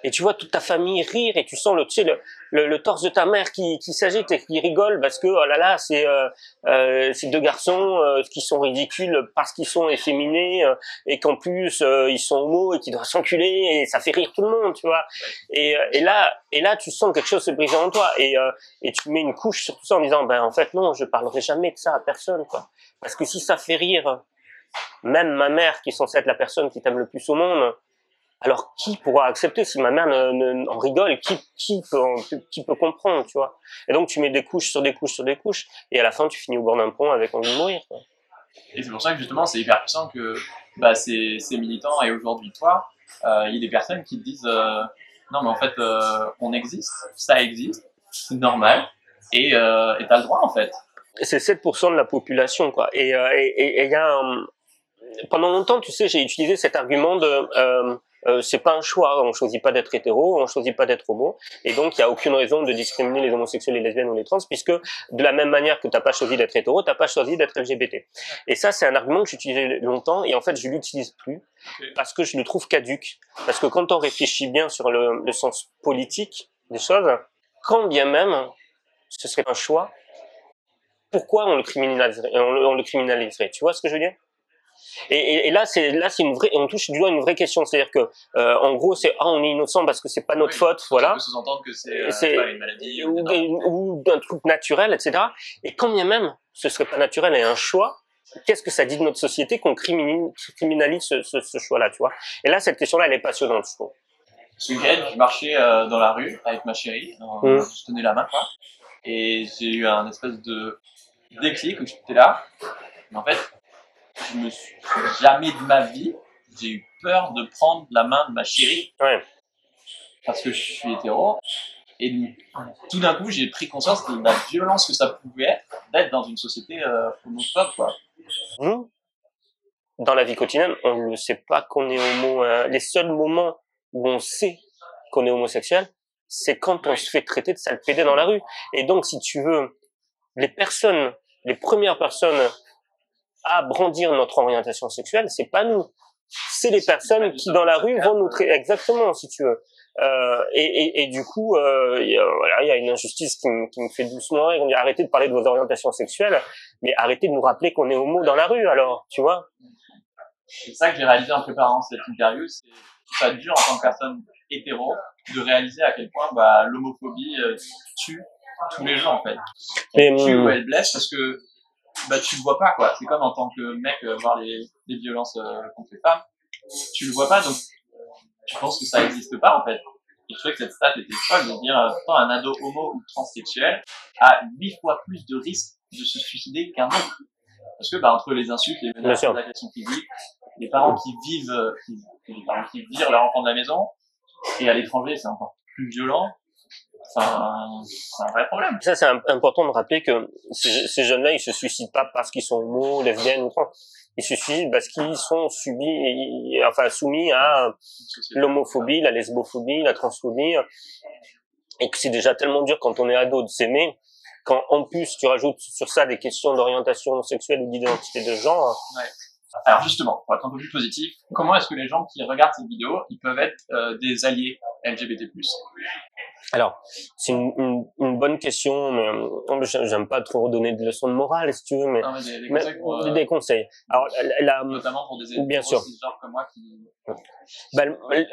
et tu vois toute ta famille rire et tu sens le, tu sais, le, le, le torse de ta mère qui, qui s'agite et qui rigole parce que oh là là c'est euh, euh, ces deux garçons euh, qui sont ridicules parce qu'ils sont efféminés euh, et qu'en plus euh, ils sont homo et qu'ils doivent s'enculer et ça fait rire tout le monde tu vois. Et, et là et là tu sens quelque chose se briser en toi et et tu mets une couche sur tout ça en disant ben en fait non je parlerai jamais de ça à personne quoi. Parce que si ça fait rire même ma mère qui est censée être la personne qui t'aime le plus au monde alors qui pourra accepter si ma mère ne, ne, en rigole? Qui, qui peut, qui peut comprendre, tu vois? Et donc tu mets des couches sur des couches sur des couches, et à la fin tu finis au bord d'un pont avec envie de mourir. Quoi. Et c'est pour ça que justement c'est hyper puissant que bah, ces, ces militants et aujourd'hui toi, euh, il y a des personnes qui te disent euh, non mais en fait euh, on existe, ça existe, c'est normal, et euh, t'as le droit en fait. C'est 7% de la population quoi. Et il et, et, y a un... pendant longtemps tu sais j'ai utilisé cet argument de euh, c'est pas un choix. On choisit pas d'être hétéro, on choisit pas d'être homo, et donc il y a aucune raison de discriminer les homosexuels, les lesbiennes ou les trans, puisque de la même manière que t'as pas choisi d'être hétéro, t'as pas choisi d'être LGBT. Et ça, c'est un argument que j'utilisais longtemps, et en fait, je l'utilise plus parce que je le trouve caduque. Parce que quand on réfléchit bien sur le, le sens politique des choses, quand bien même ce serait un choix, pourquoi on le criminaliserait, on le, on le criminaliserait? Tu vois ce que je veux dire? Et, et, et, là, c'est là, c'est une vraie, on touche du doigt une vraie question, c'est-à-dire que, euh, en gros, c'est ah, on est innocent parce que c'est pas notre Oui, faute, voilà, On peut sous-entendre que c'est euh, C'est- pas une maladie ou, ou, ou un truc naturel, etc. Et quand bien même ce serait pas naturel et un choix, qu'est-ce que ça dit de notre société qu'on criminalise, ce, ce, ce choix-là, tu vois? Et là, cette question-là, elle est passionnante, je trouve. Ce week-end, je marchais euh, dans la rue avec ma chérie, euh, Mm. je tenais la main, quoi, et j'ai eu un espèce de déclic où j'étais là. Mais en fait, je me suis jamais de ma vie, j'ai eu peur de prendre la main de ma chérie Ouais. parce que je suis hétéro. Et tout d'un coup, j'ai pris conscience de la violence que ça pouvait être d'être dans une société euh, homophobe, quoi. Nous, dans la vie quotidienne, on ne sait pas qu'on est homo. hein. Les seuls moments où on sait qu'on est homosexuel, c'est quand on se fait traiter de sale pédé dans la rue. Et donc, si tu veux, les personnes, les premières personnes à brandir notre orientation sexuelle, c'est pas nous. C'est les personnes qui, dans la rue, vont nous traiter exactement, si tu veux. Euh, et, et, et du coup, euh, il y a, voilà, il y a une injustice qui me, qui me fait doucement rire. On dit arrêtez de parler de vos orientations sexuelles, mais arrêtez de nous rappeler qu'on est homo dans la rue, alors, tu vois. C'est ça que j'ai réalisé en préparant cette interview, c'est ça dur en tant que personne hétéro de réaliser à quel point bah, l'homophobie euh, tue tous les gens en fait. Elle tue hum, ou elle blesse parce que bah, tu le vois pas quoi. C'est comme en tant que mec euh, voir les, les violences euh, contre les femmes, tu le vois pas donc tu penses que ça existe pas en fait. Et je trouvais que cette stat était folle de dire euh, pourtant un ado homo ou transsexuel a huit fois plus de risques de se suicider qu'un autre. Parce que bah, entre les insultes, les menaces, les agressions physiques, les parents qui vivent, qui, les parents qui virent leur enfant de la maison, et à l'étranger c'est encore plus violent. C'est un vrai problème. Ça, c'est im- important de rappeler que ces, ces jeunes-là, ils se suicident pas parce qu'ils sont homo, lesbiennes ou trans. Ils se suicident parce qu'ils sont subis, et- enfin soumis à l'homophobie, la lesbophobie, la transphobie, et que c'est déjà tellement dur quand on est ado de s'aimer, quand en plus tu rajoutes sur ça des questions d'orientation sexuelle ou d'identité de genre, Alors justement, pour être un peu plus positif, comment est-ce que les gens qui regardent cette vidéo, ils peuvent être euh, des alliés LGBT+. Alors, c'est une, une, une bonne question, mais euh, j'ai- j'aime pas trop redonner de leçons de morale, si tu veux, mais, Non, mais des, des mais- conseils pour, euh, des conseils. Alors, la, notamment pour des Bien sûr. comme moi qui... bah,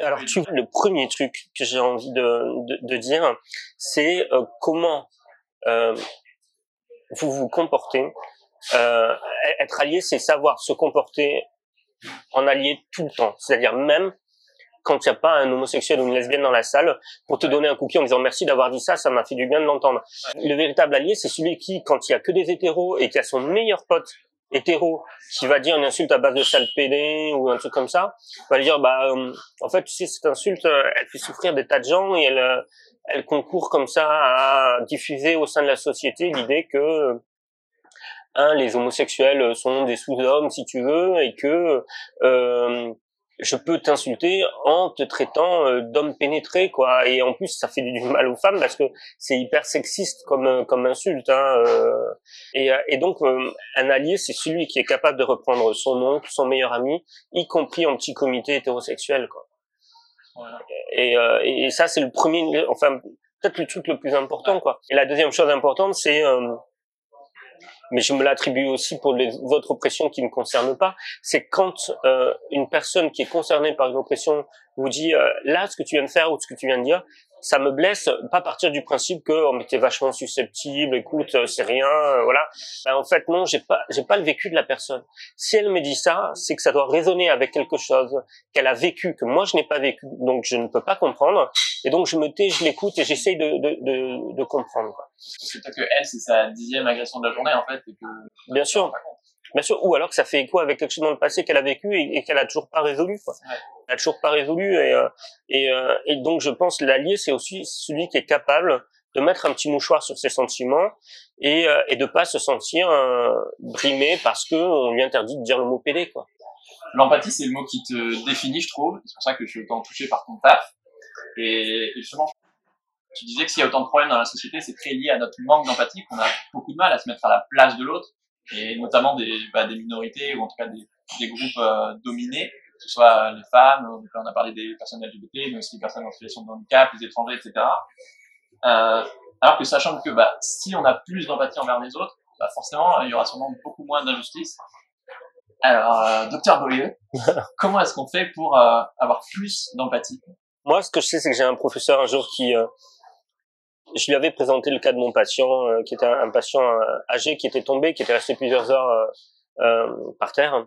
alors, tu, le premier truc que j'ai envie de, de, de dire, c'est euh, comment euh, vous vous comportez. Euh, être allié, c'est savoir se comporter en allié tout le temps. C'est-à-dire même quand il n'y a pas un homosexuel ou une lesbienne dans la salle, pour te donner un cookie en disant merci d'avoir dit ça, ça m'a fait du bien de l'entendre. Le véritable allié, c'est celui qui, quand il y a que des hétéros et qu'il y a son meilleur pote hétéro qui va dire une insulte à base de sale pédé ou un truc comme ça, va lui dire bah euh, en fait tu sais cette insulte euh, elle fait souffrir des tas de gens et elle euh, elle concourt comme ça à diffuser au sein de la société l'idée que euh, un les homosexuels sont des sous-hommes si tu veux et que euh, je peux t'insulter en te traitant euh, d'homme pénétré quoi. Et en plus ça fait du mal aux femmes parce que c'est hyper sexiste comme euh, comme insulte hein, euh. et, et donc un allié c'est celui qui est capable de reprendre son oncle son meilleur ami y compris en petit comité hétérosexuel quoi. Et, et ça c'est le premier enfin peut-être le truc le plus important quoi. Et la deuxième chose importante c'est mais je me l'attribue aussi pour les autres oppressions qui ne me concernent pas, c'est quand euh, une personne qui est concernée par une oppression vous dit euh, là ce que tu viens de faire ou ce que tu viens de dire, ça me blesse, pas partir du principe que on oh, était vachement susceptible, écoute, euh, c'est rien, euh, voilà. Ben, en fait, non, j'ai pas, j'ai pas le vécu de la personne. Si elle me dit ça, c'est que ça doit résonner avec quelque chose qu'elle a vécu, que moi je n'ai pas vécu, donc je ne peux pas comprendre. Et donc je me tais, je l'écoute et j'essaye de, de, de, de comprendre. Parce que peut-être que elle, c'est sa dixième agression de la journée, en fait, et que... Bien sûr. Bien sûr, ou alors que ça fait écho avec quelque chose dans le passé qu'elle a vécu et, qu'elle a toujours pas résolu. Quoi. Elle a toujours pas résolu et euh, et, euh, et donc je pense l'allié c'est aussi celui qui est capable de mettre un petit mouchoir sur ses sentiments et euh, et de pas se sentir euh, brimé parce que on lui interdit de dire le mot pédé quoi. L'empathie c'est le mot qui te définit je trouve. C'est pour ça que je suis autant touché par ton taf et, justement tu disais que s'il y a autant de problèmes dans la société, c'est très lié à notre manque d'empathie, qu'on a beaucoup de mal à se mettre à la place de l'autre et notamment des, bah, des minorités ou en tout cas des, des groupes euh, dominés, que ce soit les femmes, on a parlé des personnes LGBT, mais aussi des personnes en situation de handicap, les étrangers, etc. Euh, alors que sachant que bah, si on a plus d'empathie envers les autres, bah, forcément il y aura sûrement beaucoup moins d'injustice. Alors, euh, docteur Beaulieu, comment est-ce qu'on fait pour euh, avoir plus d'empathie? Moi, ce que je sais, c'est que j'ai un professeur un jour qui euh, je lui avais présenté le cas de mon patient, euh, qui était un, patient euh, âgé qui était tombé, qui était resté plusieurs heures euh, par terre.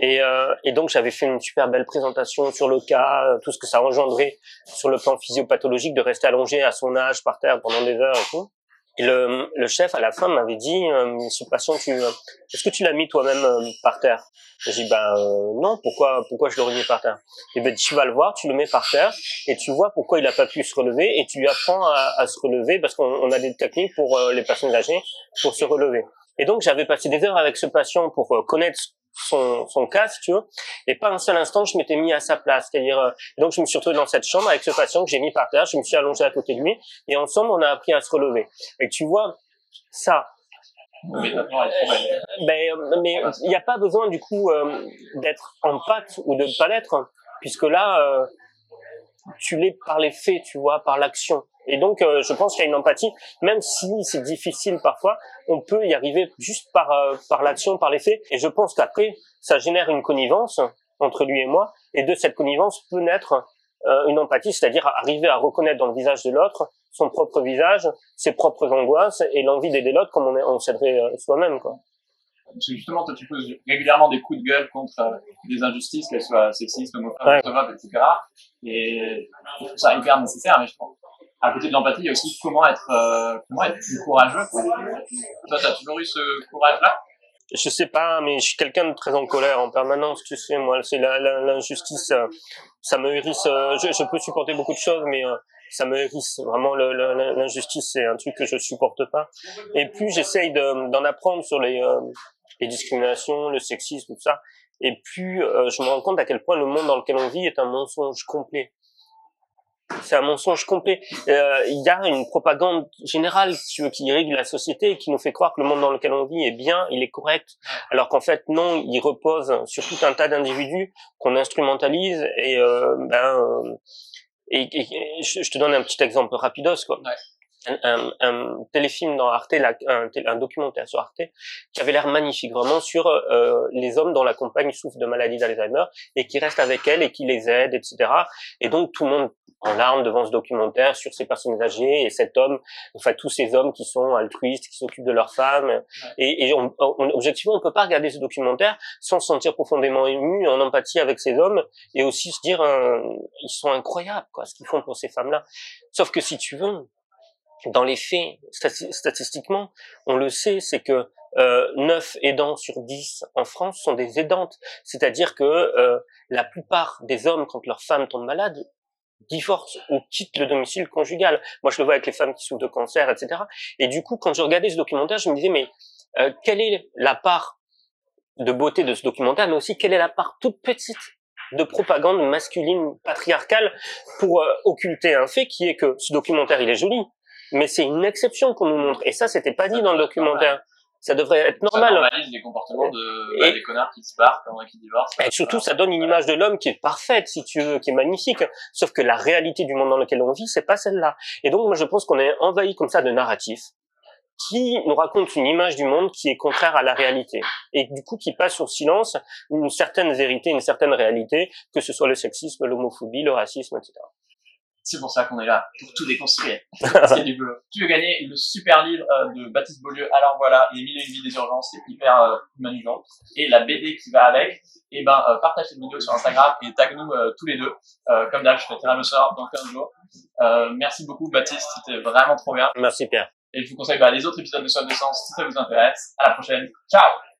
Et, et donc j'avais fait une super belle présentation sur le cas, tout ce que ça engendrait sur le plan physiopathologique de rester allongé à son âge par terre pendant des heures et tout. Et le, le chef, à la fin, m'avait dit, euh, ce patient, tu, euh, est-ce que tu l'as mis toi-même euh, par terre? J'ai dit, ben non, pourquoi, pourquoi je l'aurais mis par terre? Et ben tu vas le voir, tu le mets par terre, et tu vois pourquoi il n'a pas pu se relever, et tu lui apprends à, à se relever, parce qu'on a des techniques pour les personnes âgées pour se relever. Et donc j'avais passé des heures avec ce patient pour connaître son, son cas, si tu veux, et pas un seul instant je m'étais mis à sa place. C'est-à-dire, euh, donc je me suis retrouvé dans cette chambre avec ce patient que j'ai mis par terre, je me suis allongé à côté de lui, et ensemble on a appris à se relever. Et tu vois, ça. Mais ben, mais il n'y a pas besoin du coup euh, d'être en pâte ou de ne pas l'être, puisque là, euh, tu l'es par les faits, tu vois, par l'action. Et donc, euh, je pense qu'il y a une empathie, même si c'est difficile parfois, on peut y arriver juste par euh, par l'action, par les faits. Et je pense qu'après, ça génère une connivence entre lui et moi, et de cette connivence peut naître euh, une empathie, c'est-à-dire arriver à reconnaître dans le visage de l'autre son propre visage, ses propres angoisses et l'envie d'aider l'autre comme on, on s'aiderait soi-même, quoi. Parce que justement, toi, tu poses régulièrement des coups de gueule contre des injustices, qu'elles soient sexistes, homophobes, etc. Et je trouve ça hyper nécessaire, mais je pense à côté de l'empathie, il y a aussi comment être, euh, comment être plus courageux. Toi, t'as toujours eu ce courage-là? Je sais pas, mais je suis quelqu'un de très en colère en permanence, tu sais, moi, c'est l'injustice, euh, ça me hérisse, euh, je, je, peux supporter beaucoup de choses, mais ça me hérisse. Vraiment, l'injustice, c'est un truc que je supporte pas. Et plus j'essaye d'en apprendre sur les, les discriminations, le sexisme, tout ça, et plus je me rends compte à quel point le monde dans lequel on vit est un mensonge complet c'est un mensonge complet. Euh, il y a une propagande générale qui, qui règle la société et qui nous fait croire que le monde dans lequel on vit est bien, il est correct, alors qu'en fait non, il repose sur tout un tas d'individus qu'on instrumentalise et euh, ben euh, et, je, te donne un petit exemple rapidos quoi. Un, un, téléfilm dans Arte, un, un, documentaire sur Arte, qui avait l'air magnifique, vraiment sur euh, les hommes dont la compagne souffre de maladie d'Alzheimer et qui restent avec elle et qui les aident, etc. Et donc tout le monde en larmes devant ce documentaire sur ces personnes âgées et cet homme, enfin tous ces hommes qui sont altruistes, qui s'occupent de leurs femmes. Et, et on, on, objectivement, on peut pas regarder ce documentaire sans se sentir profondément ému, en empathie avec ces hommes et aussi se dire, euh, ils sont incroyables, quoi, ce qu'ils font pour ces femmes-là. Sauf que si tu veux, dans les faits, statistiquement, on le sait, c'est que euh, 9 aidants sur 10 en France sont des aidantes. C'est-à-dire que euh, la plupart des hommes, quand leur femme tombe malade, divorce ou quitte le domicile conjugal. Moi, je le vois avec les femmes qui souffrent de cancer, etc. Et du coup, quand je regardais ce documentaire, je me disais, mais euh, quelle est la part de beauté de ce documentaire, mais aussi quelle est la part toute petite de propagande masculine patriarcale pour euh, occulter un fait qui est que ce documentaire, il est joli, mais c'est une exception qu'on nous montre. Et ça, c'était pas dit dans le documentaire. Ça devrait être normal. Ça normalise les comportements de, bah, des connards qui se barrent, qui divorcent. Et surtout, ça donne une image de l'homme qui est parfaite, si tu veux, qui est magnifique. Sauf que la réalité du monde dans lequel on vit, c'est pas celle-là. Et donc, moi, je pense qu'on est envahi comme ça de narratifs qui nous raconte une image du monde qui est contraire à la réalité et du coup qui passe sur silence une certaine vérité, une certaine réalité, que ce soit le sexisme, l'homophobie, le racisme, etc. C'est pour ça qu'on est là, pour tout déconstruire. C'est du boulot. Tu veux gagner le super livre euh, de Baptiste Beaulieu, alors voilà, les mille et une vies des urgences, c'est hyper euh, et la BD qui va avec, et eh ben euh, partage cette vidéo sur Instagram et tag nous euh, tous les deux. comme d'hab, je fais tirer le sort dans 15 jours. merci beaucoup Baptiste, c'était vraiment trop bien. Merci Pierre. Et je vous conseille bah, les autres épisodes de Soif de Sens si ça vous intéresse. À la prochaine. Ciao